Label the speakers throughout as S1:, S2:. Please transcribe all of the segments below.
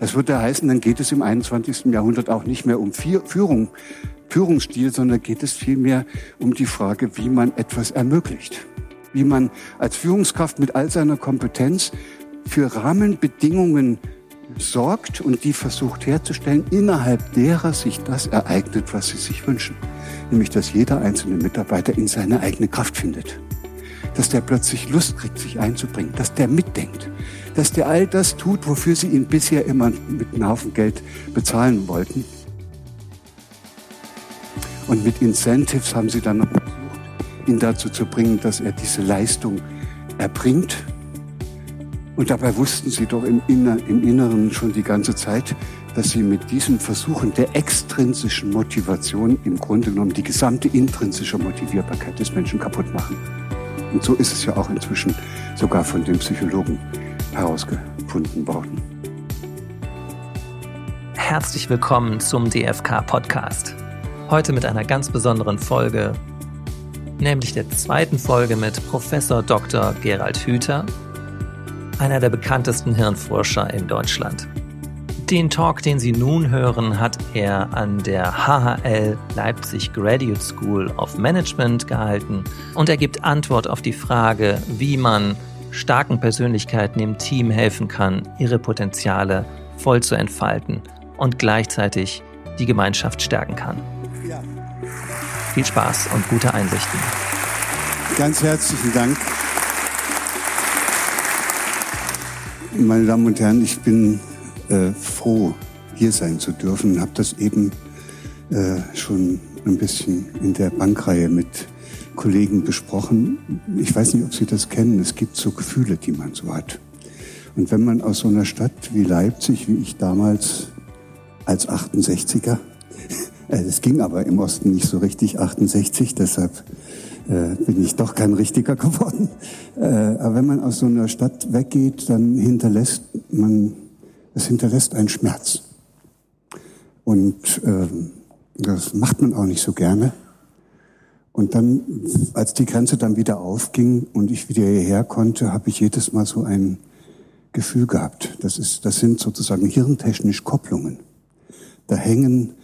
S1: Das würde heißen, dann geht es im 21. Jahrhundert auch nicht mehr um Führung, Führungsstil, sondern geht es vielmehr um die Frage, wie man etwas ermöglicht. Wie man als Führungskraft mit all seiner Kompetenz für Rahmenbedingungen sorgt und die versucht herzustellen, innerhalb derer sich das ereignet, was sie sich wünschen. Nämlich, dass jeder einzelne Mitarbeiter in seine eigene Kraft findet. Dass der plötzlich Lust kriegt, sich einzubringen. Dass der mitdenkt. Dass der all das tut, wofür sie ihn bisher immer mit einem Haufen Geld bezahlen wollten. Und mit Incentives haben sie dann noch versucht, ihn dazu zu bringen, dass er diese Leistung erbringt und dabei wussten sie doch im, Inner, im Inneren schon die ganze Zeit, dass sie mit diesen Versuchen der extrinsischen Motivation im Grunde genommen die gesamte intrinsische Motivierbarkeit des Menschen kaputt machen. Und so ist es ja auch inzwischen sogar von den Psychologen herausgefunden worden.
S2: Herzlich willkommen zum DFK-Podcast. Heute mit einer ganz besonderen Folge, nämlich der zweiten Folge mit Professor Dr. Gerald Hüther einer der bekanntesten Hirnforscher in Deutschland. Den Talk, den Sie nun hören, hat er an der HHL Leipzig Graduate School of Management gehalten und er gibt Antwort auf die Frage, wie man starken Persönlichkeiten im Team helfen kann, ihre Potenziale voll zu entfalten und gleichzeitig die Gemeinschaft stärken kann. Viel Spaß und gute Einsichten.
S1: Ganz herzlichen Dank. Meine Damen und Herren, ich bin äh, froh, hier sein zu dürfen. Habe das eben äh, schon ein bisschen in der Bankreihe mit Kollegen besprochen. Ich weiß nicht, ob Sie das kennen. Es gibt so Gefühle, die man so hat. Und wenn man aus so einer Stadt wie Leipzig, wie ich damals als 68er, es ging aber im Osten nicht so richtig 68, deshalb äh, bin ich doch kein Richtiger geworden. Äh, aber wenn man aus so einer Stadt weggeht, dann hinterlässt man, es hinterlässt einen Schmerz. Und äh, das macht man auch nicht so gerne. Und dann, als die Grenze dann wieder aufging und ich wieder hierher konnte, habe ich jedes Mal so ein Gefühl gehabt. Das ist, das sind sozusagen hirntechnisch Kopplungen. Da hängen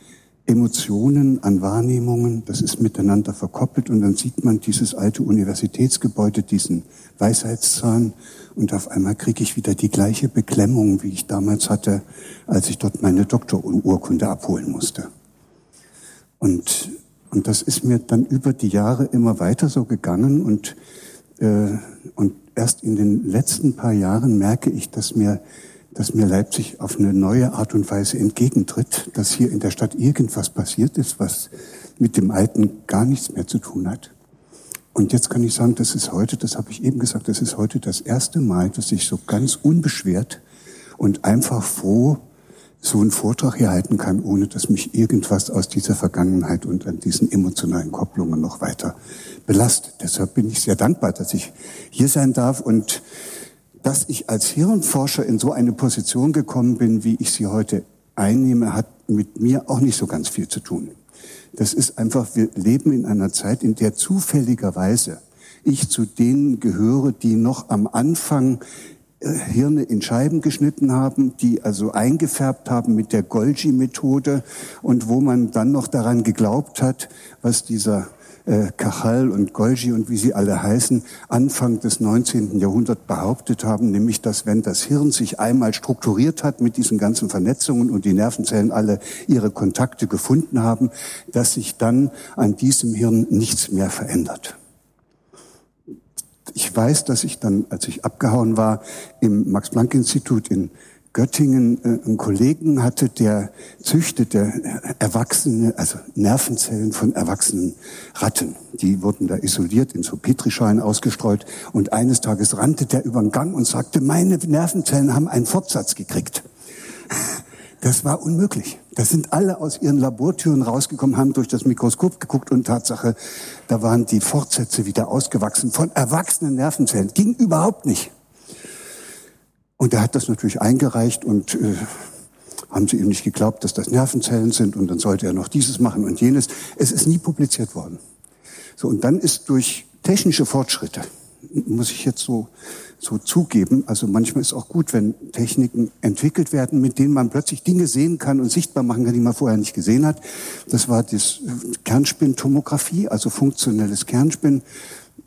S1: Emotionen, an Wahrnehmungen, das ist miteinander verkoppelt und dann sieht man dieses alte Universitätsgebäude, diesen Weisheitszahn und auf einmal kriege ich wieder die gleiche Beklemmung, wie ich damals hatte, als ich dort meine Doktorurkunde abholen musste. Und, und das ist mir dann über die Jahre immer weiter so gegangen und, äh, und erst in den letzten paar Jahren merke ich, dass mir dass mir Leipzig auf eine neue Art und Weise entgegentritt, dass hier in der Stadt irgendwas passiert ist, was mit dem Alten gar nichts mehr zu tun hat. Und jetzt kann ich sagen, das ist heute, das habe ich eben gesagt, das ist heute das erste Mal, dass ich so ganz unbeschwert und einfach froh so einen Vortrag hier halten kann, ohne dass mich irgendwas aus dieser Vergangenheit und an diesen emotionalen Kopplungen noch weiter belastet. Deshalb bin ich sehr dankbar, dass ich hier sein darf und dass ich als Hirnforscher in so eine Position gekommen bin, wie ich sie heute einnehme, hat mit mir auch nicht so ganz viel zu tun. Das ist einfach, wir leben in einer Zeit, in der zufälligerweise ich zu denen gehöre, die noch am Anfang äh, Hirne in Scheiben geschnitten haben, die also eingefärbt haben mit der Golgi-Methode und wo man dann noch daran geglaubt hat, was dieser äh, Cajal und Golgi und wie sie alle heißen, Anfang des 19. Jahrhunderts behauptet haben, nämlich dass wenn das Hirn sich einmal strukturiert hat mit diesen ganzen Vernetzungen und die Nervenzellen alle ihre Kontakte gefunden haben, dass sich dann an diesem Hirn nichts mehr verändert. Ich weiß, dass ich dann, als ich abgehauen war, im Max-Planck-Institut in Göttingen äh, einen Kollegen hatte, der züchtete Erwachsene, also Nervenzellen von erwachsenen Ratten. Die wurden da isoliert, in so Petrischalen ausgestreut. Und eines Tages rannte der über den Gang und sagte, meine Nervenzellen haben einen Fortsatz gekriegt. Das war unmöglich. Da sind alle aus ihren Labortüren rausgekommen, haben durch das Mikroskop geguckt und Tatsache, da waren die Fortsätze wieder ausgewachsen von erwachsenen Nervenzellen. Ging überhaupt nicht. Und er hat das natürlich eingereicht und äh, haben sie ihm nicht geglaubt, dass das Nervenzellen sind und dann sollte er noch dieses machen und jenes. Es ist nie publiziert worden. So, und dann ist durch technische Fortschritte muss ich jetzt so, so zugeben. Also manchmal ist auch gut, wenn Techniken entwickelt werden, mit denen man plötzlich Dinge sehen kann und sichtbar machen kann, die man vorher nicht gesehen hat. Das war das Kernspintomographie, also funktionelles Kernspin.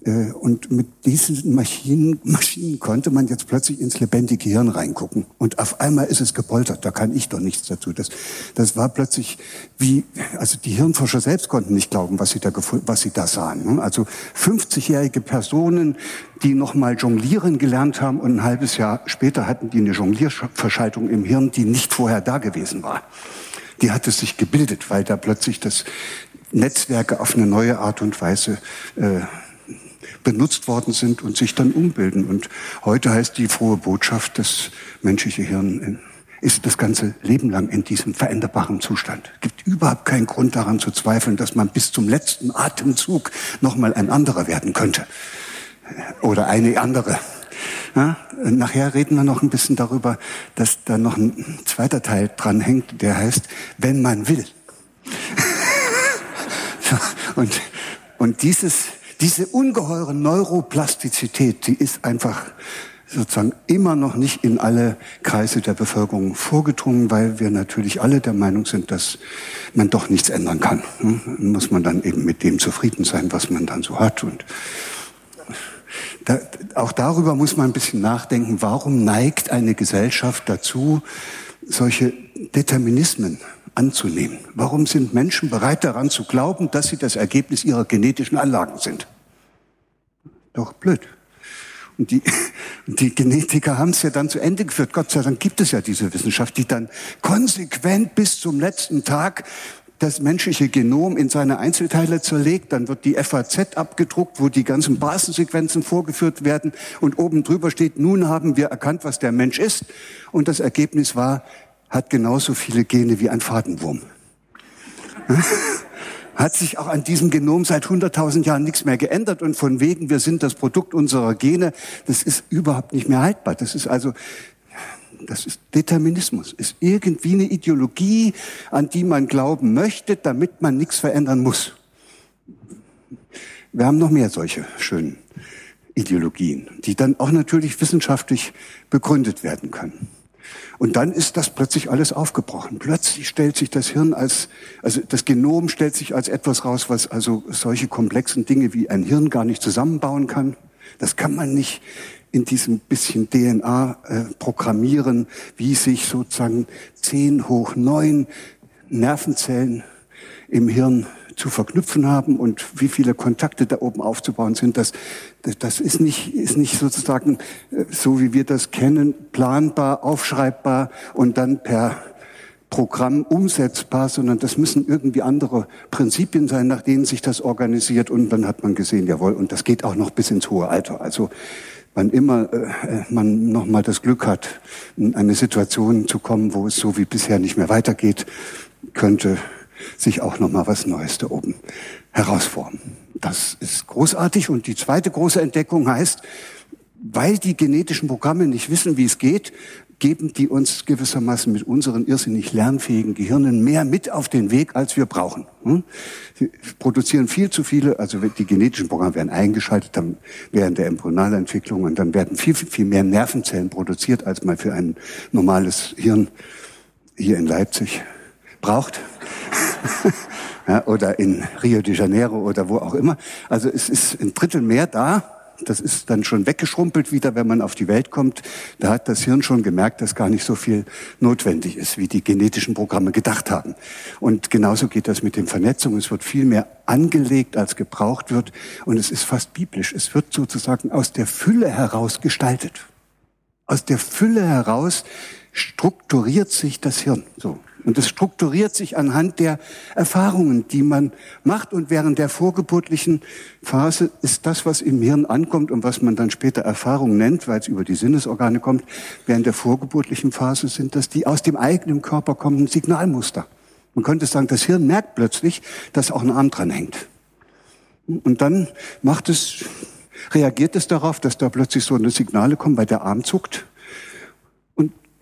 S1: Äh, und mit diesen Maschinen, Maschinen konnte man jetzt plötzlich ins lebendige Hirn reingucken. Und auf einmal ist es gepoltert. Da kann ich doch nichts dazu. Das, das war plötzlich wie, also die Hirnforscher selbst konnten nicht glauben, was sie da, was sie da sahen. Ne? Also 50-jährige Personen, die nochmal jonglieren gelernt haben und ein halbes Jahr später hatten die eine Jonglierverschaltung im Hirn, die nicht vorher da gewesen war. Die hat es sich gebildet, weil da plötzlich das Netzwerke auf eine neue Art und Weise äh, benutzt worden sind und sich dann umbilden. Und heute heißt die frohe Botschaft, das menschliche Hirn ist das ganze Leben lang in diesem veränderbaren Zustand. Gibt überhaupt keinen Grund daran zu zweifeln, dass man bis zum letzten Atemzug nochmal ein anderer werden könnte. Oder eine andere. Ja, nachher reden wir noch ein bisschen darüber, dass da noch ein zweiter Teil dran hängt, der heißt, wenn man will. und, und dieses, diese ungeheure Neuroplastizität, die ist einfach sozusagen immer noch nicht in alle Kreise der Bevölkerung vorgedrungen, weil wir natürlich alle der Meinung sind, dass man doch nichts ändern kann. Hm? Muss man dann eben mit dem zufrieden sein, was man dann so hat. Und da, auch darüber muss man ein bisschen nachdenken, warum neigt eine Gesellschaft dazu, solche Determinismen anzunehmen? Warum sind Menschen bereit daran zu glauben, dass sie das Ergebnis ihrer genetischen Anlagen sind? Doch blöd. Und die, die Genetiker haben es ja dann zu Ende geführt. Gott sei Dank gibt es ja diese Wissenschaft, die dann konsequent bis zum letzten Tag das menschliche Genom in seine Einzelteile zerlegt, dann wird die FAZ abgedruckt, wo die ganzen Basensequenzen vorgeführt werden und oben drüber steht, nun haben wir erkannt, was der Mensch ist. Und das Ergebnis war, hat genauso viele Gene wie ein Fadenwurm. Hat sich auch an diesem Genom seit 100.000 Jahren nichts mehr geändert und von wegen, wir sind das Produkt unserer Gene, das ist überhaupt nicht mehr haltbar. Das ist also, das ist Determinismus, ist irgendwie eine Ideologie, an die man glauben möchte, damit man nichts verändern muss. Wir haben noch mehr solche schönen Ideologien, die dann auch natürlich wissenschaftlich begründet werden können. Und dann ist das plötzlich alles aufgebrochen. Plötzlich stellt sich das Hirn als, also das Genom stellt sich als etwas raus, was also solche komplexen Dinge wie ein Hirn gar nicht zusammenbauen kann. Das kann man nicht in diesem bisschen DNA äh, programmieren, wie sich sozusagen zehn hoch neun Nervenzellen im Hirn zu verknüpfen haben und wie viele Kontakte da oben aufzubauen sind, das, das ist nicht, ist nicht sozusagen äh, so, wie wir das kennen, planbar, aufschreibbar und dann per Programm umsetzbar, sondern das müssen irgendwie andere Prinzipien sein, nach denen sich das organisiert. Und dann hat man gesehen, jawohl, und das geht auch noch bis ins hohe Alter. Also wann immer äh, man nochmal das Glück hat, in eine Situation zu kommen, wo es so wie bisher nicht mehr weitergeht, könnte sich auch noch mal was Neues da oben herausformen. Das ist großartig. Und die zweite große Entdeckung heißt, weil die genetischen Programme nicht wissen, wie es geht, geben die uns gewissermaßen mit unseren irrsinnig lernfähigen Gehirnen mehr mit auf den Weg, als wir brauchen. Hm? Sie produzieren viel zu viele, also die genetischen Programme werden eingeschaltet dann während der Embryonalentwicklung und dann werden viel, viel mehr Nervenzellen produziert, als man für ein normales Hirn hier in Leipzig braucht. ja, oder in Rio de Janeiro oder wo auch immer. Also es ist ein Drittel mehr da. Das ist dann schon weggeschrumpelt wieder, wenn man auf die Welt kommt. Da hat das Hirn schon gemerkt, dass gar nicht so viel notwendig ist, wie die genetischen Programme gedacht haben. Und genauso geht das mit den Vernetzungen. Es wird viel mehr angelegt, als gebraucht wird. Und es ist fast biblisch. Es wird sozusagen aus der Fülle heraus gestaltet. Aus der Fülle heraus strukturiert sich das Hirn. So. Und es strukturiert sich anhand der Erfahrungen, die man macht. Und während der vorgeburtlichen Phase ist das, was im Hirn ankommt und was man dann später Erfahrung nennt, weil es über die Sinnesorgane kommt, während der vorgeburtlichen Phase sind das die aus dem eigenen Körper kommenden Signalmuster. Man könnte sagen, das Hirn merkt plötzlich, dass auch ein Arm dran hängt. Und dann macht es, reagiert es darauf, dass da plötzlich so eine Signale kommen, weil der Arm zuckt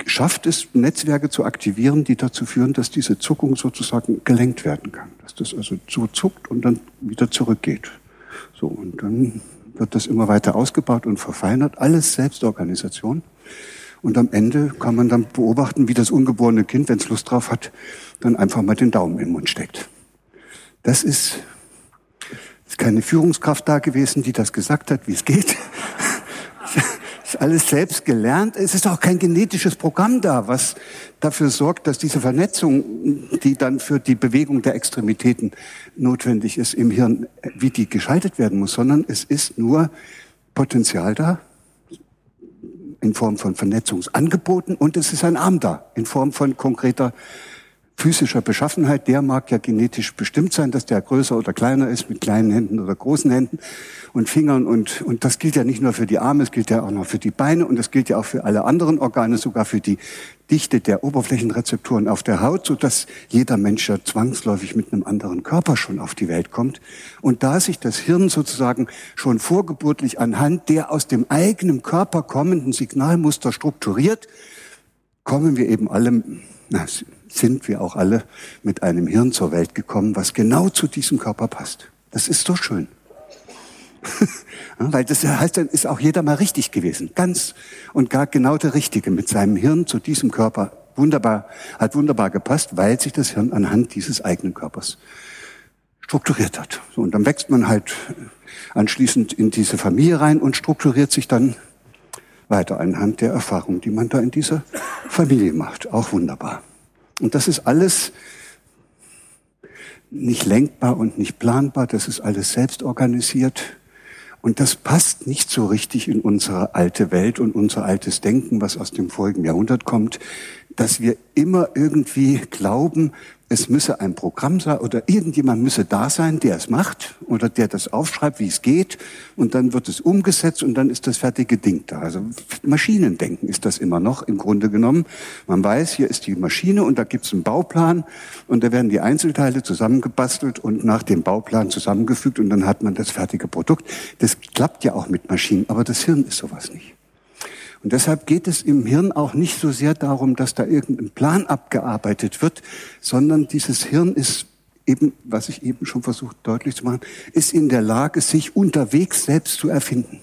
S1: schafft es, Netzwerke zu aktivieren, die dazu führen, dass diese Zuckung sozusagen gelenkt werden kann. Dass das also so zuckt und dann wieder zurückgeht. So, und dann wird das immer weiter ausgebaut und verfeinert. Alles Selbstorganisation. Und am Ende kann man dann beobachten, wie das ungeborene Kind, wenn es Lust drauf hat, dann einfach mal den Daumen in den Mund steckt. Das ist, ist keine Führungskraft da gewesen, die das gesagt hat, wie es geht. alles selbst gelernt. Es ist auch kein genetisches Programm da, was dafür sorgt, dass diese Vernetzung, die dann für die Bewegung der Extremitäten notwendig ist im Hirn, wie die geschaltet werden muss, sondern es ist nur Potenzial da, in Form von Vernetzungsangeboten und es ist ein Arm da in Form von konkreter physischer Beschaffenheit. Der mag ja genetisch bestimmt sein, dass der größer oder kleiner ist mit kleinen Händen oder großen Händen und Fingern und, und das gilt ja nicht nur für die Arme, es gilt ja auch noch für die Beine und das gilt ja auch für alle anderen Organe, sogar für die Dichte der Oberflächenrezeptoren auf der Haut, so dass jeder Mensch ja zwangsläufig mit einem anderen Körper schon auf die Welt kommt. Und da sich das Hirn sozusagen schon vorgeburtlich anhand der aus dem eigenen Körper kommenden Signalmuster strukturiert, kommen wir eben alle, na, sind wir auch alle mit einem Hirn zur Welt gekommen, was genau zu diesem Körper passt. Das ist so schön. Weil das heißt, dann ist auch jeder mal richtig gewesen. Ganz und gar genau der Richtige mit seinem Hirn zu diesem Körper. Wunderbar, hat wunderbar gepasst, weil sich das Hirn anhand dieses eigenen Körpers strukturiert hat. So, und dann wächst man halt anschließend in diese Familie rein und strukturiert sich dann weiter anhand der Erfahrung, die man da in dieser Familie macht. Auch wunderbar. Und das ist alles nicht lenkbar und nicht planbar, das ist alles selbst organisiert. Und das passt nicht so richtig in unsere alte Welt und unser altes Denken, was aus dem vorigen Jahrhundert kommt, dass wir immer irgendwie glauben, es müsse ein Programm sein oder irgendjemand müsse da sein, der es macht oder der das aufschreibt, wie es geht und dann wird es umgesetzt und dann ist das fertige Ding da. Also Maschinendenken ist das immer noch im Grunde genommen. Man weiß, hier ist die Maschine und da gibt es einen Bauplan und da werden die Einzelteile zusammengebastelt und nach dem Bauplan zusammengefügt und dann hat man das fertige Produkt. Das klappt ja auch mit Maschinen, aber das Hirn ist sowas nicht. Und deshalb geht es im Hirn auch nicht so sehr darum, dass da irgendein Plan abgearbeitet wird, sondern dieses Hirn ist eben, was ich eben schon versucht deutlich zu machen, ist in der Lage, sich unterwegs selbst zu erfinden.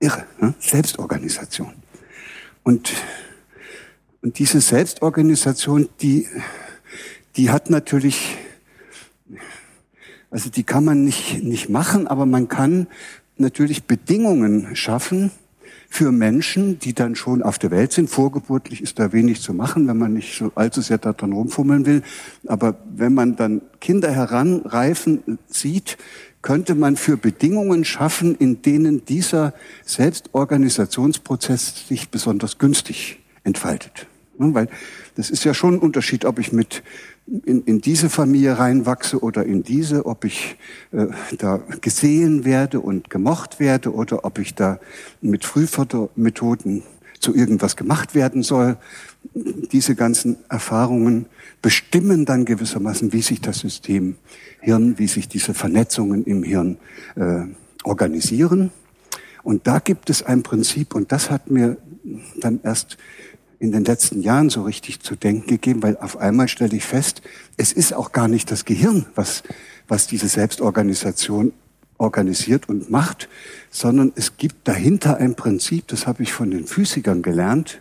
S1: Irre, ne? Selbstorganisation. Und, und diese Selbstorganisation, die, die hat natürlich, also die kann man nicht, nicht machen, aber man kann natürlich Bedingungen schaffen, für Menschen, die dann schon auf der Welt sind. Vorgeburtlich ist da wenig zu machen, wenn man nicht so allzu sehr daran rumfummeln will. Aber wenn man dann Kinder heranreifen sieht, könnte man für Bedingungen schaffen, in denen dieser Selbstorganisationsprozess sich besonders günstig entfaltet. Weil das ist ja schon ein Unterschied, ob ich mit in, in diese Familie reinwachse oder in diese, ob ich äh, da gesehen werde und gemocht werde oder ob ich da mit Frühfördermethoden zu irgendwas gemacht werden soll. Diese ganzen Erfahrungen bestimmen dann gewissermaßen, wie sich das System Hirn, wie sich diese Vernetzungen im Hirn äh, organisieren. Und da gibt es ein Prinzip, und das hat mir dann erst in den letzten Jahren so richtig zu denken gegeben, weil auf einmal stelle ich fest, es ist auch gar nicht das Gehirn, was, was diese Selbstorganisation organisiert und macht, sondern es gibt dahinter ein Prinzip, das habe ich von den Physikern gelernt,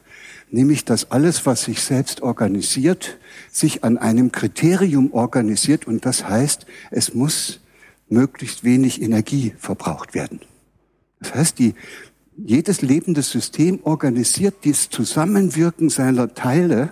S1: nämlich dass alles, was sich selbst organisiert, sich an einem Kriterium organisiert und das heißt, es muss möglichst wenig Energie verbraucht werden. Das heißt, die, jedes lebende System organisiert dieses Zusammenwirken seiner Teile,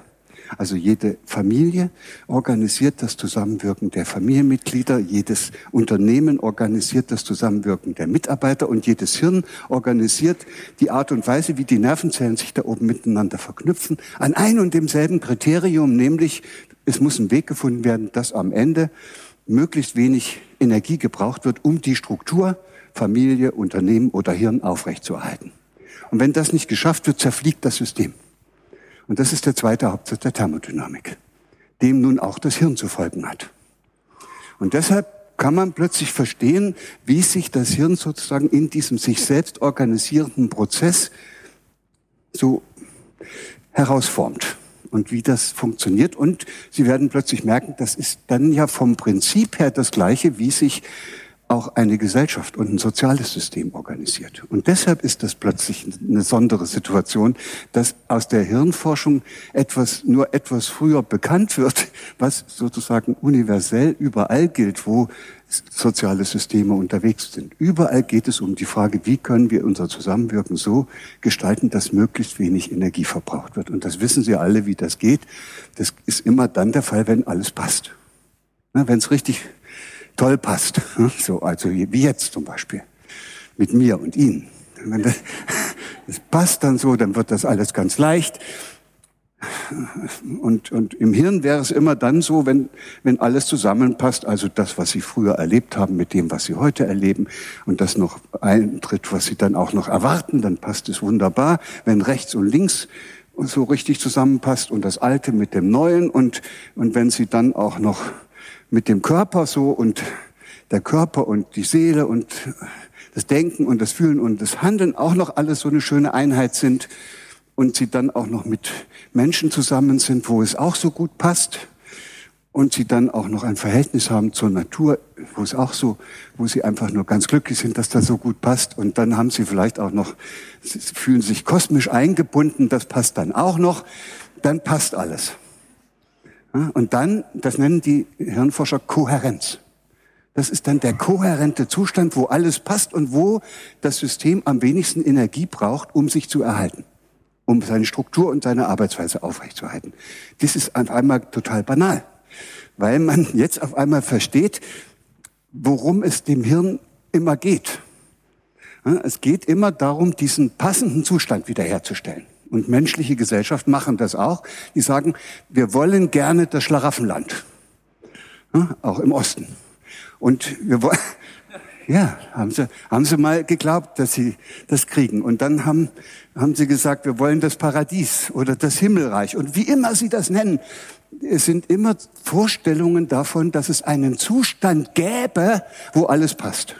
S1: also jede Familie organisiert das Zusammenwirken der Familienmitglieder, jedes Unternehmen organisiert das Zusammenwirken der Mitarbeiter. Und jedes Hirn organisiert die Art und Weise, wie die Nervenzellen sich da oben miteinander verknüpfen, an ein und demselben Kriterium, nämlich es muss ein Weg gefunden werden, dass am Ende möglichst wenig Energie gebraucht wird, um die Struktur Familie, Unternehmen oder Hirn aufrechtzuerhalten. Und wenn das nicht geschafft wird, zerfliegt das System. Und das ist der zweite Hauptsatz der Thermodynamik, dem nun auch das Hirn zu folgen hat. Und deshalb kann man plötzlich verstehen, wie sich das Hirn sozusagen in diesem sich selbst organisierenden Prozess so herausformt und wie das funktioniert. Und Sie werden plötzlich merken, das ist dann ja vom Prinzip her das Gleiche, wie sich auch eine Gesellschaft und ein soziales System organisiert. Und deshalb ist das plötzlich eine besondere Situation, dass aus der Hirnforschung etwas nur etwas früher bekannt wird, was sozusagen universell überall gilt, wo soziale Systeme unterwegs sind. Überall geht es um die Frage, wie können wir unser Zusammenwirken so gestalten, dass möglichst wenig Energie verbraucht wird. Und das wissen Sie alle, wie das geht. Das ist immer dann der Fall, wenn alles passt. Wenn es richtig toll passt. So, also wie jetzt zum Beispiel. Mit mir und Ihnen. Wenn das, das passt dann so, dann wird das alles ganz leicht. Und, und im Hirn wäre es immer dann so, wenn, wenn alles zusammenpasst, also das, was Sie früher erlebt haben, mit dem, was Sie heute erleben, und das noch eintritt, was Sie dann auch noch erwarten, dann passt es wunderbar. Wenn rechts und links so richtig zusammenpasst und das Alte mit dem Neuen und, und wenn Sie dann auch noch mit dem Körper so und der Körper und die Seele und das Denken und das Fühlen und das Handeln auch noch alles so eine schöne Einheit sind und sie dann auch noch mit Menschen zusammen sind, wo es auch so gut passt und sie dann auch noch ein Verhältnis haben zur Natur, wo es auch so, wo sie einfach nur ganz glücklich sind, dass das so gut passt und dann haben sie vielleicht auch noch, sie fühlen sich kosmisch eingebunden, das passt dann auch noch, dann passt alles. Und dann, das nennen die Hirnforscher Kohärenz. Das ist dann der kohärente Zustand, wo alles passt und wo das System am wenigsten Energie braucht, um sich zu erhalten, um seine Struktur und seine Arbeitsweise aufrechtzuerhalten. Das ist auf einmal total banal, weil man jetzt auf einmal versteht, worum es dem Hirn immer geht. Es geht immer darum, diesen passenden Zustand wiederherzustellen und menschliche Gesellschaft machen das auch. Die sagen, wir wollen gerne das Schlaraffenland. Ja, auch im Osten. Und wir wollen, ja, haben sie, haben sie mal geglaubt, dass sie das kriegen. Und dann haben, haben sie gesagt, wir wollen das Paradies oder das Himmelreich. Und wie immer sie das nennen, es sind immer Vorstellungen davon, dass es einen Zustand gäbe, wo alles passt.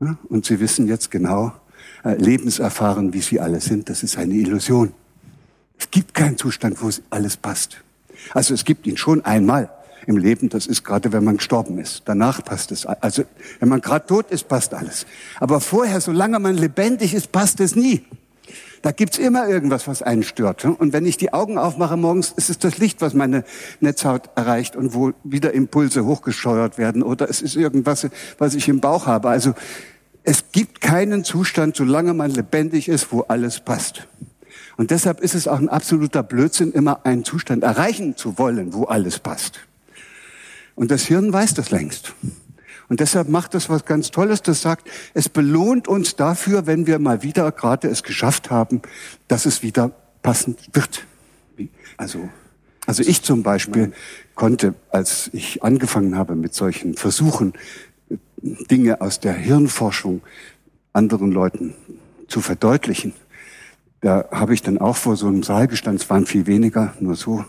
S1: Ja, und sie wissen jetzt genau, äh, lebenserfahren, wie sie alle sind, das ist eine Illusion. Es gibt keinen Zustand, wo alles passt. Also es gibt ihn schon einmal im Leben, das ist gerade, wenn man gestorben ist. Danach passt es. Also wenn man gerade tot ist, passt alles. Aber vorher, solange man lebendig ist, passt es nie. Da gibt's immer irgendwas, was einen stört. Und wenn ich die Augen aufmache morgens, ist es das Licht, was meine Netzhaut erreicht und wo wieder Impulse hochgesteuert werden. Oder es ist irgendwas, was ich im Bauch habe. Also es gibt keinen Zustand, solange man lebendig ist, wo alles passt. Und deshalb ist es auch ein absoluter Blödsinn, immer einen Zustand erreichen zu wollen, wo alles passt. Und das Hirn weiß das längst. Und deshalb macht das was ganz Tolles, das sagt, es belohnt uns dafür, wenn wir mal wieder gerade es geschafft haben, dass es wieder passend wird. Also, also ich zum Beispiel konnte, als ich angefangen habe mit solchen Versuchen, Dinge aus der Hirnforschung anderen Leuten zu verdeutlichen. Da habe ich dann auch vor so einem Saal gestanden, es waren viel weniger, nur so,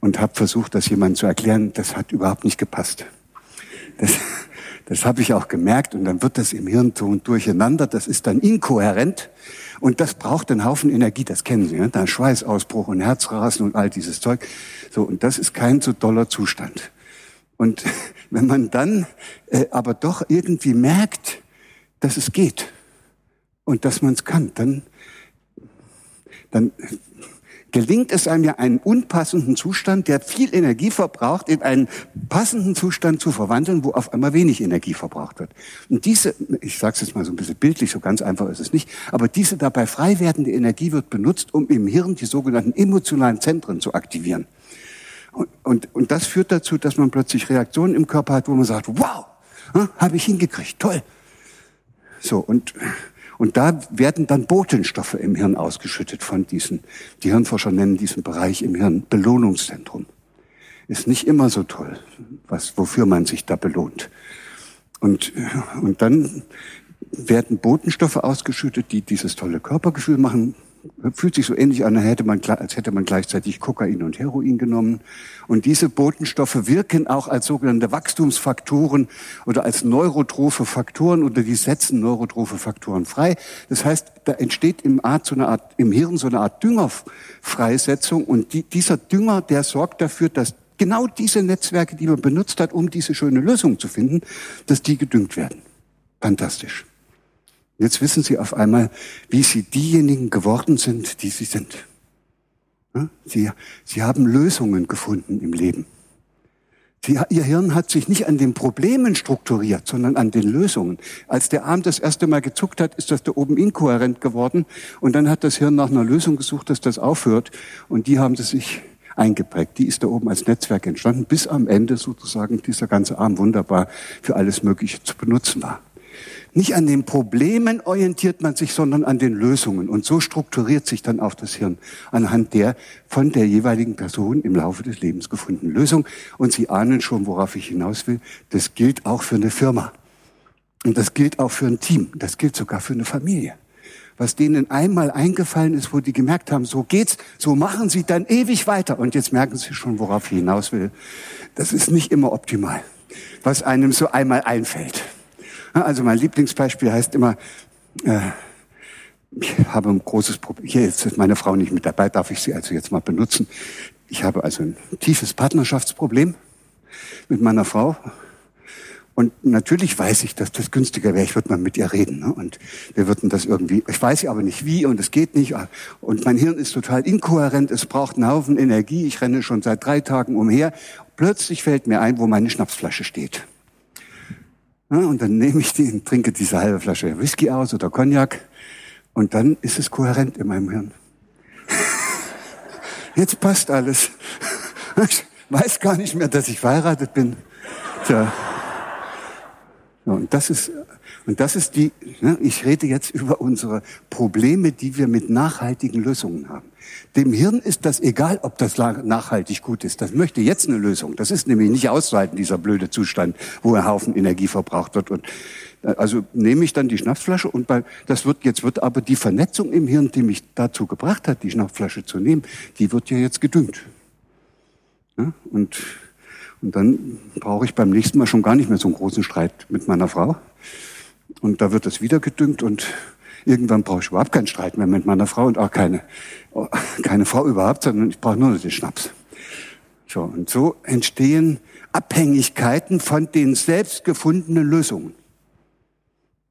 S1: und habe versucht, das jemandem zu erklären, das hat überhaupt nicht gepasst. Das, das habe ich auch gemerkt und dann wird das im Hirn so durcheinander, das ist dann inkohärent und das braucht einen Haufen Energie, das kennen Sie, ne? da Schweißausbruch und Herzrasen und all dieses Zeug. So, und das ist kein so doller Zustand. Und wenn man dann äh, aber doch irgendwie merkt, dass es geht und dass man es kann, dann, dann gelingt es einem ja einen unpassenden Zustand, der viel Energie verbraucht, in einen passenden Zustand zu verwandeln, wo auf einmal wenig Energie verbraucht wird. Und diese, ich sage es jetzt mal so ein bisschen bildlich, so ganz einfach ist es nicht, aber diese dabei frei werdende Energie wird benutzt, um im Hirn die sogenannten emotionalen Zentren zu aktivieren. Und, und, und das führt dazu, dass man plötzlich Reaktionen im Körper hat, wo man sagt, wow, hm, habe ich hingekriegt, toll. So, und, und da werden dann Botenstoffe im Hirn ausgeschüttet von diesen, die Hirnforscher nennen diesen Bereich im Hirn Belohnungszentrum. Ist nicht immer so toll, was, wofür man sich da belohnt. Und, und dann werden Botenstoffe ausgeschüttet, die dieses tolle Körpergefühl machen, fühlt sich so ähnlich an, als hätte man, gleichzeitig Kokain und Heroin genommen. Und diese Botenstoffe wirken auch als sogenannte Wachstumsfaktoren oder als neurotrophe Faktoren oder die setzen neurotrophe Faktoren frei. Das heißt, da entsteht im, Art, so eine Art, im Hirn so eine Art Düngerfreisetzung und die, dieser Dünger, der sorgt dafür, dass genau diese Netzwerke, die man benutzt hat, um diese schöne Lösung zu finden, dass die gedüngt werden. Fantastisch. Jetzt wissen Sie auf einmal, wie Sie diejenigen geworden sind, die Sie sind. Sie, Sie haben Lösungen gefunden im Leben. Sie, Ihr Hirn hat sich nicht an den Problemen strukturiert, sondern an den Lösungen. Als der Arm das erste Mal gezuckt hat, ist das da oben inkohärent geworden. Und dann hat das Hirn nach einer Lösung gesucht, dass das aufhört. Und die haben sie sich eingeprägt. Die ist da oben als Netzwerk entstanden, bis am Ende sozusagen dieser ganze Arm wunderbar für alles Mögliche zu benutzen war. Nicht an den Problemen orientiert man sich, sondern an den Lösungen. Und so strukturiert sich dann auch das Hirn anhand der von der jeweiligen Person im Laufe des Lebens gefundenen Lösung. Und Sie ahnen schon, worauf ich hinaus will. Das gilt auch für eine Firma. Und das gilt auch für ein Team. Das gilt sogar für eine Familie. Was denen einmal eingefallen ist, wo die gemerkt haben, so geht's, so machen sie dann ewig weiter. Und jetzt merken sie schon, worauf ich hinaus will. Das ist nicht immer optimal, was einem so einmal einfällt. Also mein Lieblingsbeispiel heißt immer, äh, ich habe ein großes Problem. Hier jetzt ist meine Frau nicht mit dabei, darf ich sie also jetzt mal benutzen. Ich habe also ein tiefes Partnerschaftsproblem mit meiner Frau. Und natürlich weiß ich, dass das günstiger wäre. Ich würde mal mit ihr reden. Ne? Und wir würden das irgendwie, ich weiß aber nicht wie und es geht nicht. Und mein Hirn ist total inkohärent. Es braucht einen Haufen Energie. Ich renne schon seit drei Tagen umher. Plötzlich fällt mir ein, wo meine Schnapsflasche steht. Und dann nehme ich die und trinke diese halbe Flasche Whisky aus oder Cognac. Und dann ist es kohärent in meinem Hirn. Jetzt passt alles. Ich weiß gar nicht mehr, dass ich verheiratet bin. Tja. Und das ist und das ist die, ne, ich rede jetzt über unsere Probleme, die wir mit nachhaltigen Lösungen haben. Dem Hirn ist das egal, ob das nachhaltig gut ist. Das möchte jetzt eine Lösung. Das ist nämlich nicht auszuhalten, dieser blöde Zustand, wo ein Haufen Energie verbraucht wird. Und äh, also nehme ich dann die Schnapsflasche und bei, das wird, jetzt wird aber die Vernetzung im Hirn, die mich dazu gebracht hat, die Schnapsflasche zu nehmen, die wird ja jetzt gedüngt. Ja, und, und dann brauche ich beim nächsten Mal schon gar nicht mehr so einen großen Streit mit meiner Frau, und da wird es wieder gedüngt und irgendwann brauche ich überhaupt keinen Streit mehr mit meiner Frau und auch keine, keine Frau überhaupt, sondern ich brauche nur den Schnaps. So, und so entstehen Abhängigkeiten von den selbst gefundenen Lösungen.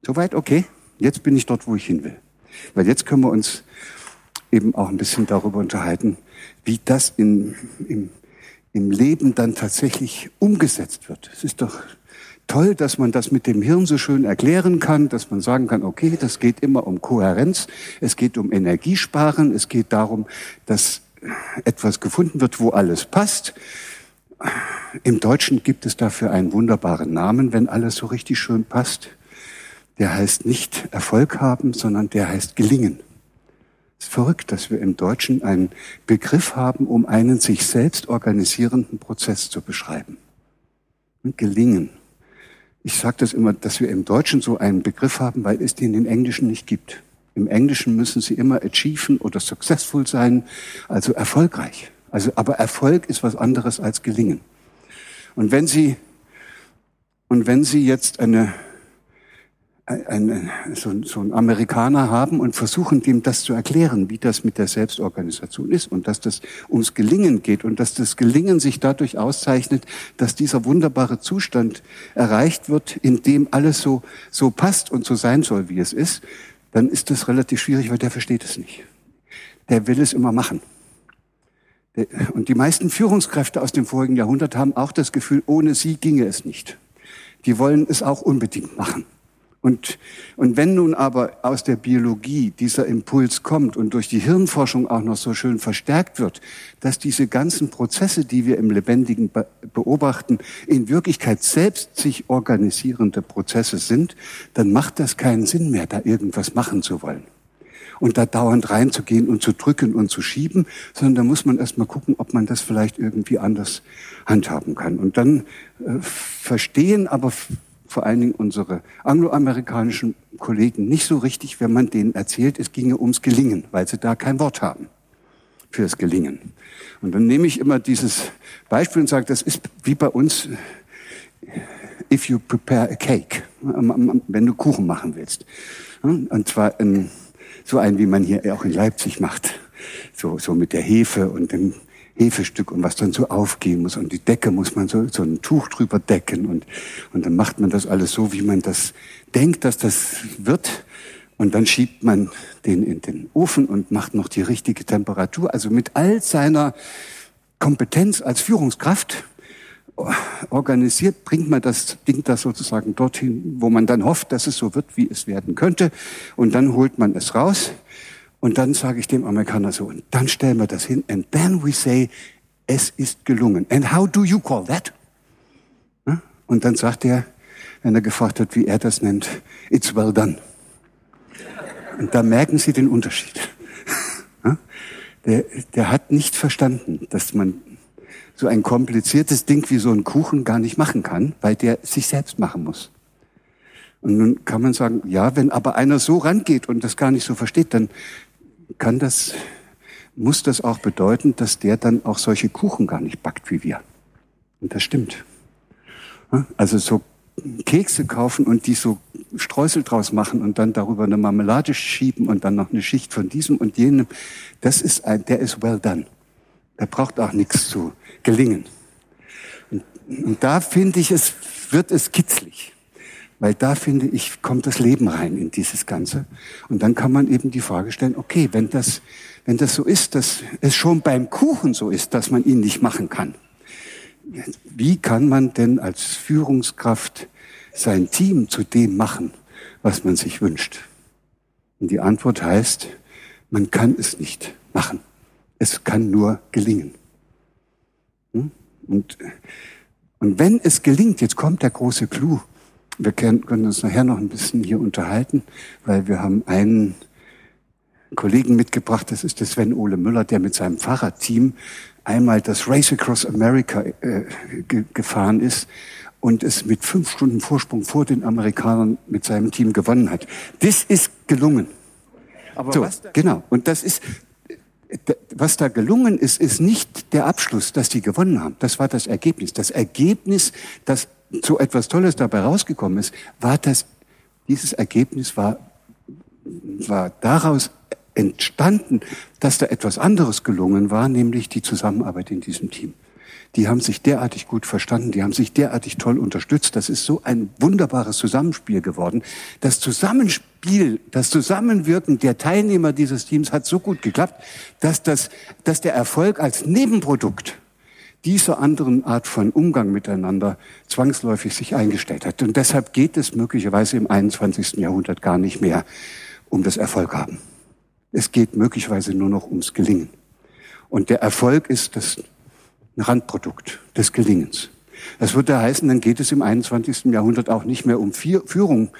S1: Soweit okay. Jetzt bin ich dort, wo ich hin will. Weil jetzt können wir uns eben auch ein bisschen darüber unterhalten, wie das in, im, im Leben dann tatsächlich umgesetzt wird. Es ist doch toll, dass man das mit dem Hirn so schön erklären kann, dass man sagen kann, okay, das geht immer um Kohärenz, es geht um Energiesparen, es geht darum, dass etwas gefunden wird, wo alles passt. Im Deutschen gibt es dafür einen wunderbaren Namen, wenn alles so richtig schön passt. Der heißt nicht Erfolg haben, sondern der heißt gelingen. Es ist verrückt, dass wir im Deutschen einen Begriff haben, um einen sich selbst organisierenden Prozess zu beschreiben. Und gelingen. Ich sage das immer, dass wir im Deutschen so einen Begriff haben, weil es den im Englischen nicht gibt. Im Englischen müssen sie immer achieven oder successful sein, also erfolgreich. Also, aber Erfolg ist was anderes als gelingen. Und wenn Sie, und wenn Sie jetzt eine ein, so, so ein Amerikaner haben und versuchen, dem das zu erklären, wie das mit der Selbstorganisation ist und dass das ums Gelingen geht und dass das Gelingen sich dadurch auszeichnet, dass dieser wunderbare Zustand erreicht wird, in dem alles so, so passt und so sein soll, wie es ist, dann ist das relativ schwierig, weil der versteht es nicht. Der will es immer machen. Und die meisten Führungskräfte aus dem vorigen Jahrhundert haben auch das Gefühl, ohne sie ginge es nicht. Die wollen es auch unbedingt machen. Und, und wenn nun aber aus der Biologie dieser Impuls kommt und durch die Hirnforschung auch noch so schön verstärkt wird, dass diese ganzen Prozesse, die wir im Lebendigen beobachten, in Wirklichkeit selbst sich organisierende Prozesse sind, dann macht das keinen Sinn mehr, da irgendwas machen zu wollen. Und da dauernd reinzugehen und zu drücken und zu schieben, sondern da muss man erstmal gucken, ob man das vielleicht irgendwie anders handhaben kann. Und dann äh, verstehen aber vor allen Dingen unsere angloamerikanischen Kollegen nicht so richtig, wenn man denen erzählt, es ginge ums Gelingen, weil sie da kein Wort haben fürs Gelingen. Und dann nehme ich immer dieses Beispiel und sage, das ist wie bei uns, if you prepare a cake, wenn du Kuchen machen willst. Und zwar so einen, wie man hier auch in Leipzig macht, so, so mit der Hefe und dem Hefestück und was dann so aufgehen muss. Und die Decke muss man so, so ein Tuch drüber decken. Und, und dann macht man das alles so, wie man das denkt, dass das wird. Und dann schiebt man den in den Ofen und macht noch die richtige Temperatur. Also mit all seiner Kompetenz als Führungskraft organisiert, bringt man das Ding da sozusagen dorthin, wo man dann hofft, dass es so wird, wie es werden könnte. Und dann holt man es raus. Und dann sage ich dem Amerikaner so, und dann stellen wir das hin. And then we say, es ist gelungen. And how do you call that? Und dann sagt er, wenn er gefragt hat, wie er das nennt, it's well done. Und da merken Sie den Unterschied. Der, der hat nicht verstanden, dass man so ein kompliziertes Ding wie so ein Kuchen gar nicht machen kann, weil der sich selbst machen muss. Und nun kann man sagen, ja, wenn aber einer so rangeht und das gar nicht so versteht, dann kann das, muss das auch bedeuten, dass der dann auch solche Kuchen gar nicht backt wie wir. Und das stimmt. Also so Kekse kaufen und die so Streusel draus machen und dann darüber eine Marmelade schieben und dann noch eine Schicht von diesem und jenem, das ist ein, der ist well done. Der braucht auch nichts zu gelingen. Und, und da finde ich, es wird es kitzlig. Weil da finde ich, kommt das Leben rein in dieses Ganze. Und dann kann man eben die Frage stellen, okay, wenn das, wenn das so ist, dass es schon beim Kuchen so ist, dass man ihn nicht machen kann, wie kann man denn als Führungskraft sein Team zu dem machen, was man sich wünscht? Und die Antwort heißt, man kann es nicht machen. Es kann nur gelingen. Hm? Und, und wenn es gelingt, jetzt kommt der große Clou. Wir können, uns nachher noch ein bisschen hier unterhalten, weil wir haben einen Kollegen mitgebracht, das ist der Sven Ole Müller, der mit seinem Fahrradteam einmal das Race Across America äh, ge gefahren ist und es mit fünf Stunden Vorsprung vor den Amerikanern mit seinem Team gewonnen hat. Das ist gelungen. Aber so, genau. Und das ist, was da gelungen ist, ist nicht der Abschluss, dass die gewonnen haben. Das war das Ergebnis. Das Ergebnis, dass so etwas Tolles dabei rausgekommen ist, war das, dieses Ergebnis war, war daraus entstanden, dass da etwas anderes gelungen war, nämlich die Zusammenarbeit in diesem Team. Die haben sich derartig gut verstanden, die haben sich derartig toll unterstützt. Das ist so ein wunderbares Zusammenspiel geworden. Das Zusammenspiel, das Zusammenwirken der Teilnehmer dieses Teams hat so gut geklappt, dass, das, dass der Erfolg als Nebenprodukt dieser anderen Art von Umgang miteinander zwangsläufig sich eingestellt hat. Und deshalb geht es möglicherweise im 21. Jahrhundert gar nicht mehr um das Erfolg haben. Es geht möglicherweise nur noch ums Gelingen. Und der Erfolg ist das Randprodukt des Gelingens. Das würde heißen, dann geht es im 21. Jahrhundert auch nicht mehr um Führung,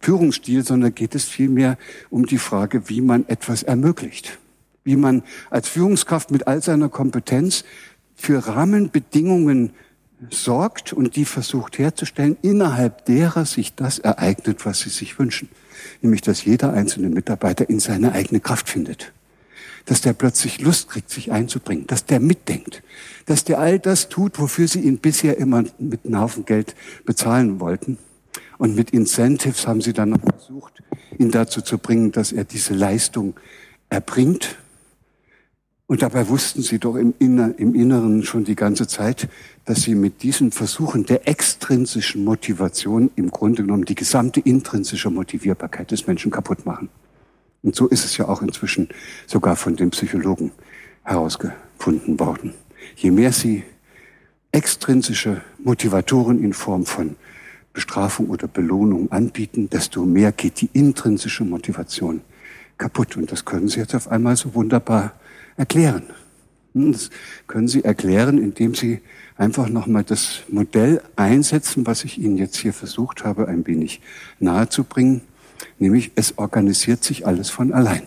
S1: Führungsstil, sondern geht es vielmehr um die Frage, wie man etwas ermöglicht. Wie man als Führungskraft mit all seiner Kompetenz für Rahmenbedingungen sorgt und die versucht herzustellen, innerhalb derer sich das ereignet, was sie sich wünschen nämlich dass jeder einzelne Mitarbeiter in seine eigene Kraft findet. Dass der plötzlich Lust kriegt, sich einzubringen, dass der mitdenkt, dass der all das tut, wofür sie ihn bisher immer mit einem Haufen Geld bezahlen wollten. Und mit Incentives haben sie dann noch versucht, ihn dazu zu bringen, dass er diese Leistung erbringt und dabei wussten sie doch im, Inner, im Inneren schon die ganze Zeit, dass sie mit diesen Versuchen der extrinsischen Motivation im Grunde genommen die gesamte intrinsische Motivierbarkeit des Menschen kaputt machen. Und so ist es ja auch inzwischen sogar von den Psychologen herausgefunden worden. Je mehr sie extrinsische Motivatoren in Form von Bestrafung oder Belohnung anbieten, desto mehr geht die intrinsische Motivation kaputt. Und das können Sie jetzt auf einmal so wunderbar erklären. Das können Sie erklären, indem Sie einfach nochmal das Modell einsetzen, was ich Ihnen jetzt hier versucht habe, ein wenig nahezubringen. Nämlich, es organisiert sich alles von allein.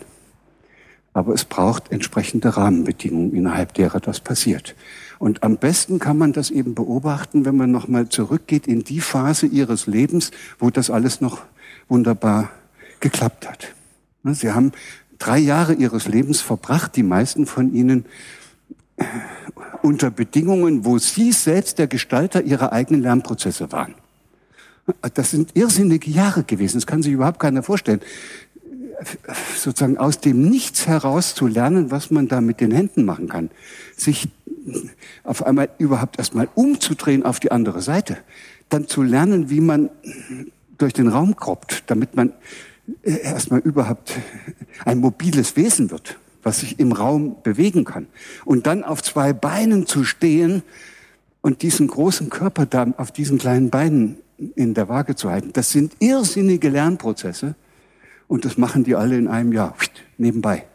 S1: Aber es braucht entsprechende Rahmenbedingungen, innerhalb derer das passiert. Und am besten kann man das eben beobachten, wenn man nochmal zurückgeht in die Phase Ihres Lebens, wo das alles noch wunderbar geklappt hat. Sie haben drei Jahre ihres Lebens verbracht, die meisten von ihnen unter Bedingungen, wo sie selbst der Gestalter ihrer eigenen Lernprozesse waren. Das sind irrsinnige Jahre gewesen, das kann sich überhaupt keiner vorstellen. Sozusagen aus dem Nichts heraus zu lernen, was man da mit den Händen machen kann. Sich auf einmal überhaupt erstmal umzudrehen auf die andere Seite, dann zu lernen, wie man durch den Raum kroppt, damit man erstmal überhaupt ein mobiles Wesen wird, was sich im Raum bewegen kann. Und dann auf zwei Beinen zu stehen und diesen großen Körper da auf diesen kleinen Beinen in der Waage zu halten, das sind irrsinnige Lernprozesse und das machen die alle in einem Jahr nebenbei.